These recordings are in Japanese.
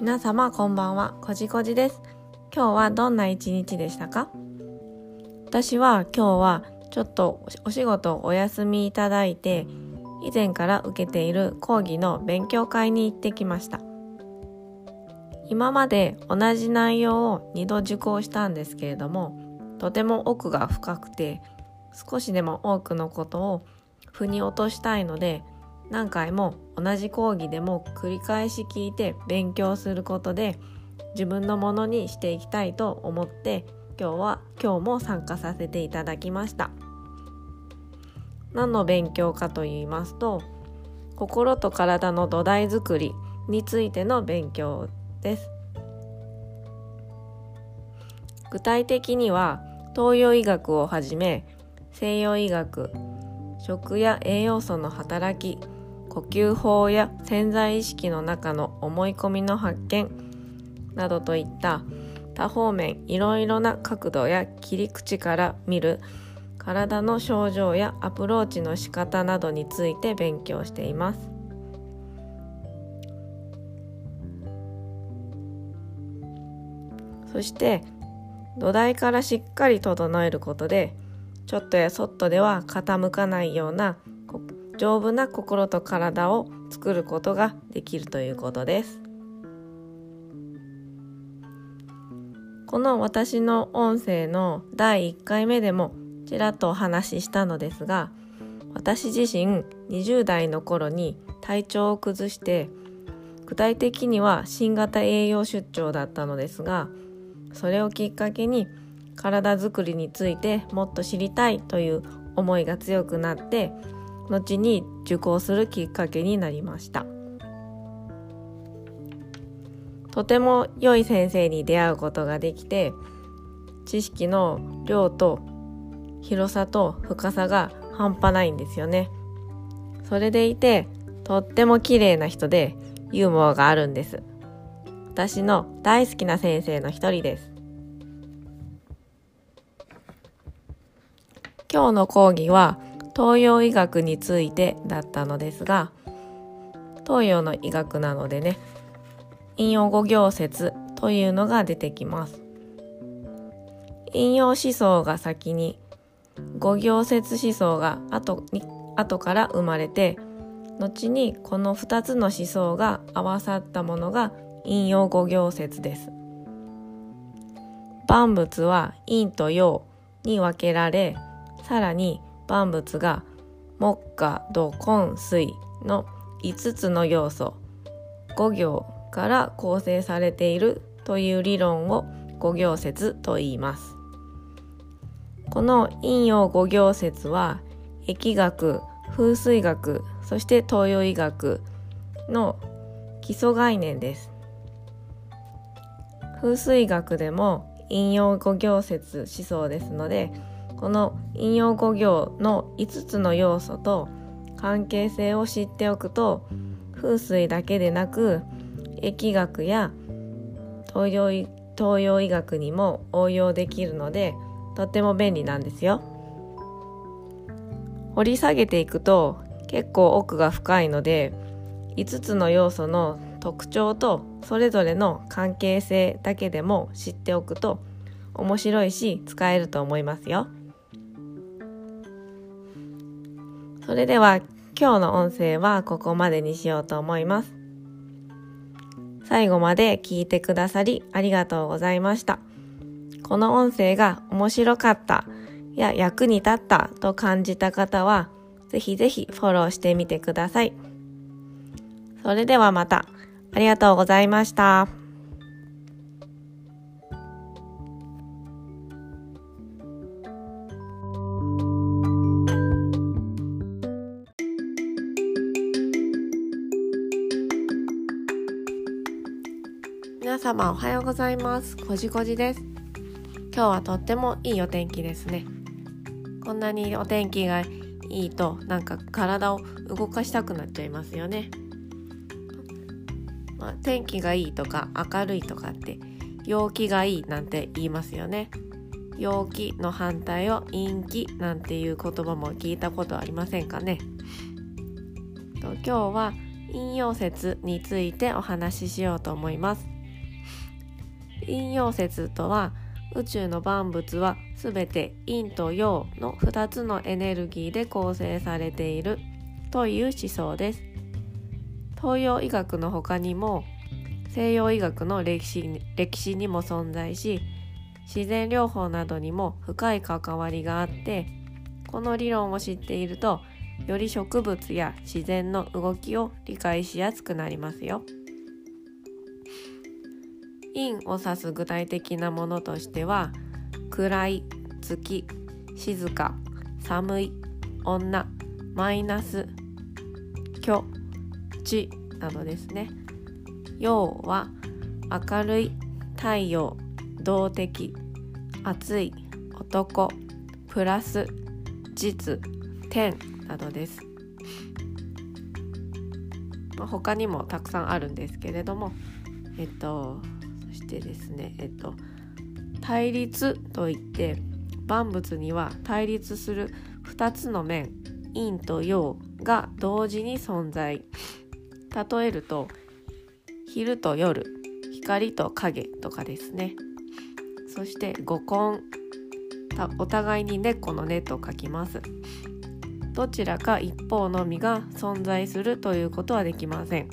皆様こんばんは、こじこじです。今日はどんな一日でしたか？私は今日はちょっとお仕事お休みいただいて、以前から受けている講義の勉強会に行ってきました。今まで同じ内容を2度受講したんですけれども、とても奥が深くて、少しでも多くのことを腑に落としたいので、何回も同じ講義でも繰り返し聞いて勉強することで自分のものにしていきたいと思って今日は今日も参加させていただきました。何の勉強かと言いますと心と体の土台づくりについての勉強です。具体的には東洋医学をはじめ西洋医学食や栄養素の働き呼吸法や潜在意識の中の思い込みの発見などといった多方面いろいろな角度や切り口から見る体の症状やアプローチの仕方などについて勉強しています。そして土台からしっかり整えることでちょっとやそっとでは傾かないような丈夫な心と体を作ることができるということです。この私の音声の第1回目でもちらっとお話ししたのですが私自身20代の頃に体調を崩して具体的には新型栄養出張だったのですがそれをきっかけに体づくりについてもっと知りたいという思いが強くなって後に受講するきっかけになりました。とても良い先生に出会うことができて知識の量と広さと深さが半端ないんですよね。それでいてとっても綺麗な人でユーモアがあるんです。私の大好きな先生の一人です。今日の講義は東洋医学についてだったのですが東洋の医学なのでね引用五行説というのが出てきます。引用思想が先に五行説思想が後に後から生まれて後にこの2つの思想が合わさったものが引用五行説です。万物は陰と陽に分けられさらに万物が木火土根水の5つの要素5行から構成されているという理論を五行説と言います。この陰陽五行説は疫学風水学そして東洋医学の基礎概念です。風水学でも陰陽五行説思想ですのでこの引用語行の5つの要素と関係性を知っておくと風水だけでなく疫学や東洋東洋医学にも応用できるのでとっても便利なんですよ。掘り下げていくと結構奥が深いので5つの要素の特徴とそれぞれの関係性だけでも知っておくと面白いし使えると思いますよ。それでは今日の音声はここまでにしようと思います。最後まで聞いてくださりありがとうございました。この音声が面白かったや役に立ったと感じた方はぜひぜひフォローしてみてください。それではまたありがとうございました。皆様おはようございます。こじこじです。今日はとってもいいお天気ですね。こんなにお天気がいいとなんか体を動かしたくなっちゃいますよね、まあ、天気がいいとか明るいとかって陽気がいいなんて言いますよね。陽気の反対を陰気なんていう言葉も聞いたことありませんかね。今日は引用説についてお話ししようと思います。引用説とは宇宙の万物はすべて陰と陽の2つのエネルギーで構成されているという思想です東洋医学の他にも西洋医学の歴史歴史にも存在し自然療法などにも深い関わりがあってこの理論を知っているとより植物や自然の動きを理解しやすくなりますよ。陰を指す具体的なものとしては暗い月静か寒い女マイナス虚地などですね。陽は明るい太陽動的熱い男プラス実天などです、まあ、他にもたくさんあるんですけれどもえっとしてですねえっと対立といって万物には対立する2つの面陰と陽が同時に存在。例えると昼と夜光と影とかですね。そして五根。お互いに猫の根と書きます。どちらか一方のみが存在するということはできません。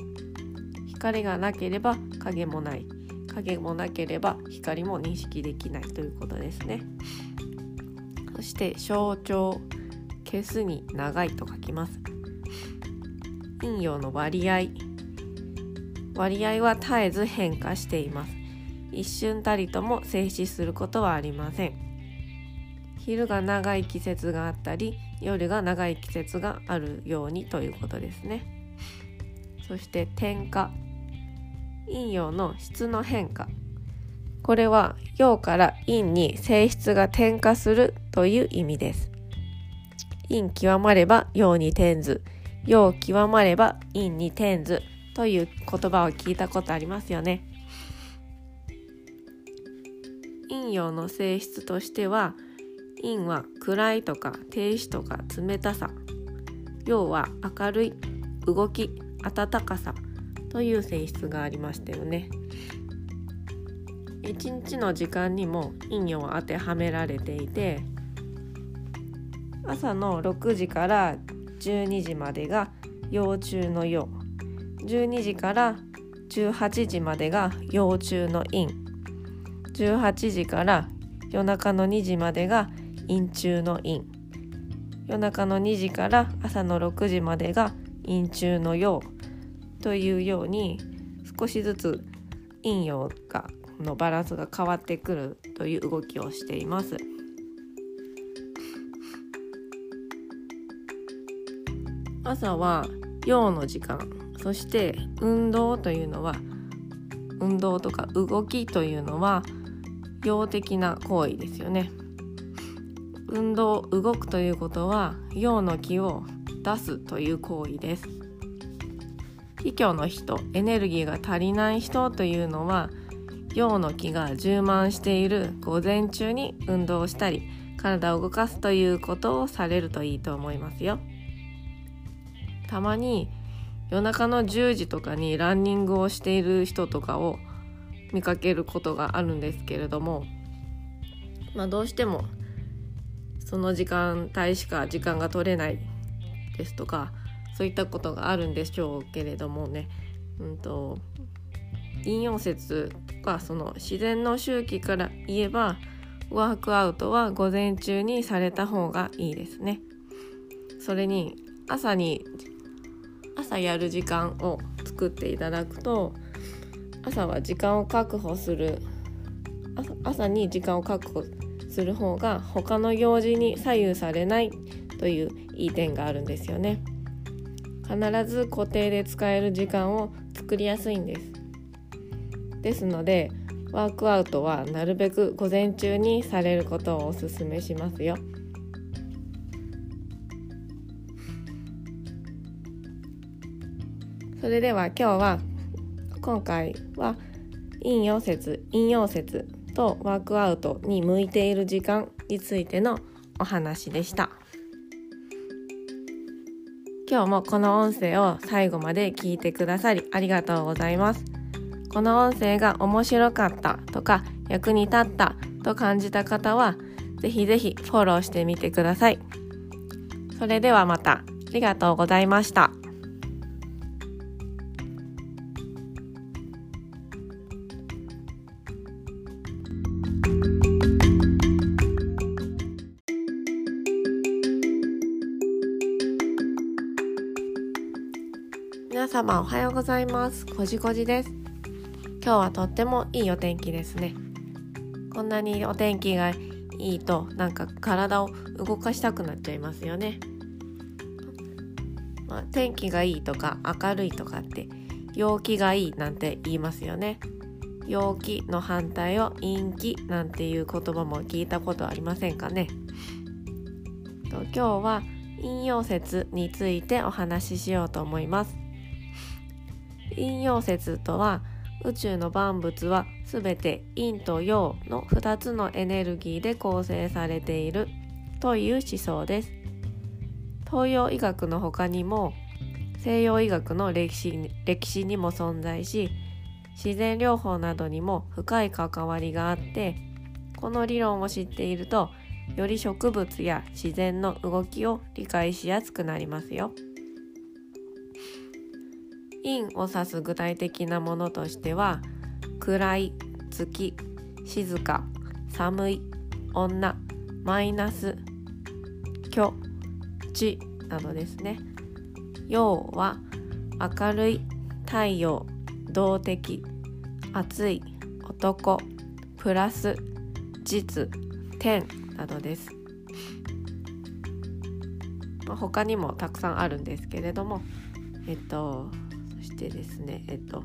光がなければ影もない。影もなければ光も認識できないということですね。そして象徴消すに長いと書きます。陰陽の割合。割合は絶えず変化しています。一瞬たりとも静止することはありません。昼が長い季節があったり夜が長い季節があるようにということですね。そして転化陰陽の質の変化。これは陽から陰に性質が転化するという意味です。陰極まれば陽に転ず陽極まれば陰に転ずという言葉を聞いたことありますよね。陰陽の性質としては陰は暗いとか停止とか冷たさ。陽は明るい動き暖かさ。という性質がありましたよね。一日の時間にも陰陽当てはめられていて朝の6時から12時までが幼虫の陽。12時から18時までが幼虫の陰。18時から夜中の2時までが陰中の陰。夜中の2時から朝の6時までが陰中の陽。というように少しずつ陰陽がのバランスが変わってくるという動きをしています。朝は陽の時間そして運動というのは運動とか動きというのは陽的な行為ですよね。運動動くということは陽の気を出すという行為です気虚の人エネルギーが足りない人というのは陽の気が充満している午前中に運動をしたり体を動かすということをされるといいと思いますよ。たまに夜中の10時とかにランニングをしている人とかを見かけることがあるんですけれどもまあどうしてもその時間帯しか時間が取れないですとかそういったことがあるんでしょうけれどもね、うんと、引用説とかその自然の周期から言えばワークアウトは午前中にされた方がいいですね。それに朝に朝やる時間を作っていただくと朝は時間を確保する朝に時間を確保する方が他の用事に左右されないといういい点があるんですよね必ず固定で使える時間を作りやすいんですですのでワークアウトはなるべく午前中にされることをおすすめしますよそれでは今日は今回は引用説引用説とワークアウトに向いている時間についてのお話でした。今日もこの音声を最後まで聞いてくださりありがとうございます。この音声が面白かったとか役に立ったと感じた方はぜひぜひフォローしてみてください。それではまた。ありがとうございました。様おはようございます。こじこじです。今日はとってもいいお天気ですね。こんなにお天気がいいとなんか体を動かしたくなっちゃいますよね、まあ、天気がいいとか明るいとかって陽気がいいなんて言いますよね。陽気の反対を陰気なんていう言葉も聞いたことありませんかね。と今日は引用説についてお話ししようと思います。陰陽説とは宇宙の万物はすべて陰と陽の2つのエネルギーで構成されているという思想です東洋医学の他にも西洋医学の歴史歴史にも存在し自然療法などにも深い関わりがあってこの理論を知っているとより植物や自然の動きを理解しやすくなりますよ。陰を指す具体的なものとしては暗い月静か寒い女マイナス虚地などですね。陽は明るい太陽動的暑い男プラス実天などです、まあ、他にもたくさんあるんですけれどもえっとしてですねえっと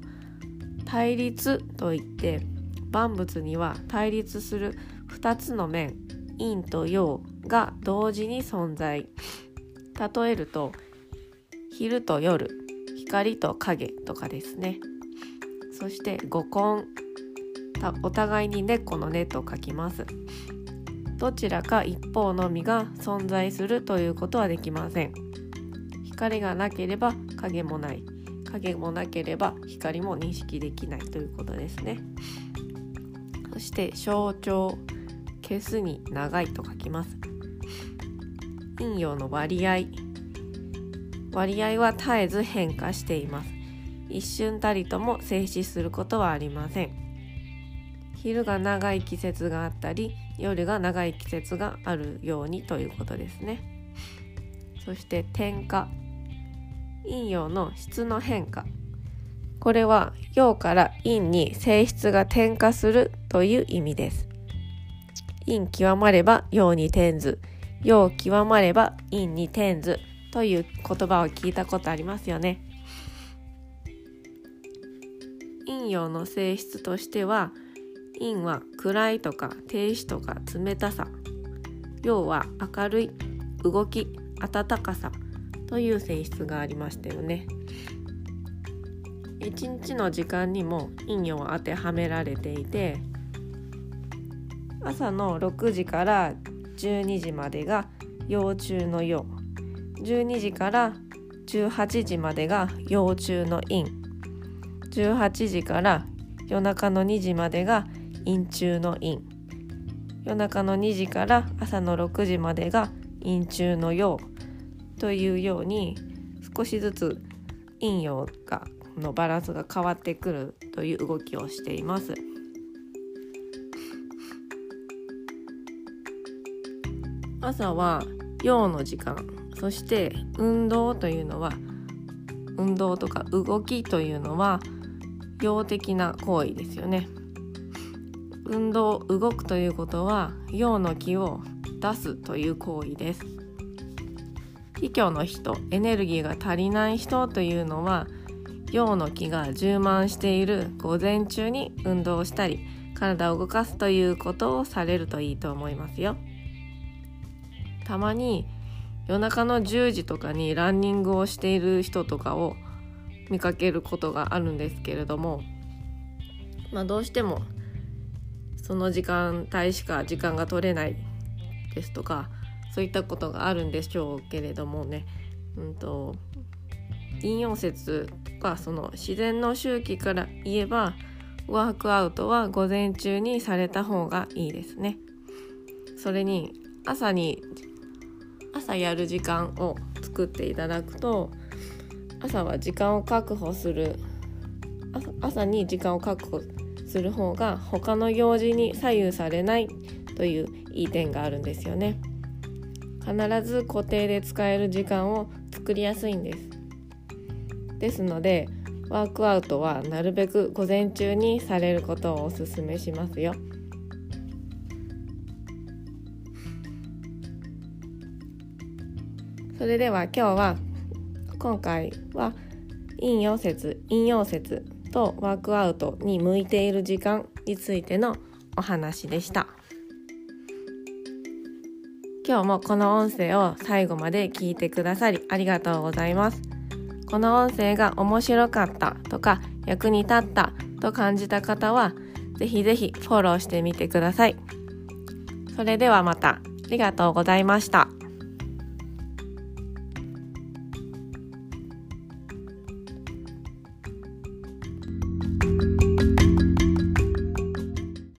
対立といって万物には対立する2つの面陰と陽が同時に存在。例えると昼と夜光と影とかですね。そして五根。お互いに猫の根と書きます。どちらか一方のみが存在するということはできません。光がなければ影もない。影もなければ光も認識できないということですね。そして象徴消すに長いと書きます。陰陽の割合。割合は絶えず変化しています。一瞬たりとも静止することはありません。昼が長い季節があったり夜が長い季節があるようにということですね。そして点火陰陽の質の変化。これは陽から陰に性質が転化するという意味です。陰極まれば陽に転ず陽極まれば陰に転ずという言葉を聞いたことありますよね。陰陽の性質としては陰は暗いとか停止とか冷たさ。陽は明るい動き暖かさ。という性質がありましたよね。一日の時間にも陰陽は当てはめられていて朝の6時から12時までが幼虫の陽。12時から18時までが幼虫の陰。18時から夜中の2時までが陰中の陰。夜中の2時から朝の6時までが陰中の陽。というように少しずつ陰陽がのバランスが変わってくるという動きをしています。朝は陽の時間そして運動というのは運動とか動きというのは陽的な行為ですよね。運動動くということは陽の気を出すという行為です。卑怯の人エネルギーが足りない人というのは陽の気が充満している午前中に運動したり体を動かすということをされるといいと思いますよ。たまに夜中の10時とかにランニングをしている人とかを見かけることがあるんですけれども、まあ、どうしてもその時間帯しか時間が取れないですとかそういったことがあるんでしょうけれどもねうんと引用説とかその自然の周期から言えばワークアウトは午前中にされた方がいいですね。それに朝に朝やる時間を作っていただくと朝は時間を確保する朝に時間を確保する方が他の行事に左右されないといういい点があるんですよね必ず固定で使える時間を作りやすいんです。ですのでワークアウトはなるべく午前中にされることをおすすめしますよ。それでは今日は今回は引用説引用説とワークアウトに向いている時間についてのお話でした。今日もこの音声を最後まで聞いてくださりありがとうございます。この音声が面白かったとか役に立ったと感じた方はぜひぜひフォローしてみてください。それではまた。ありがとうございました。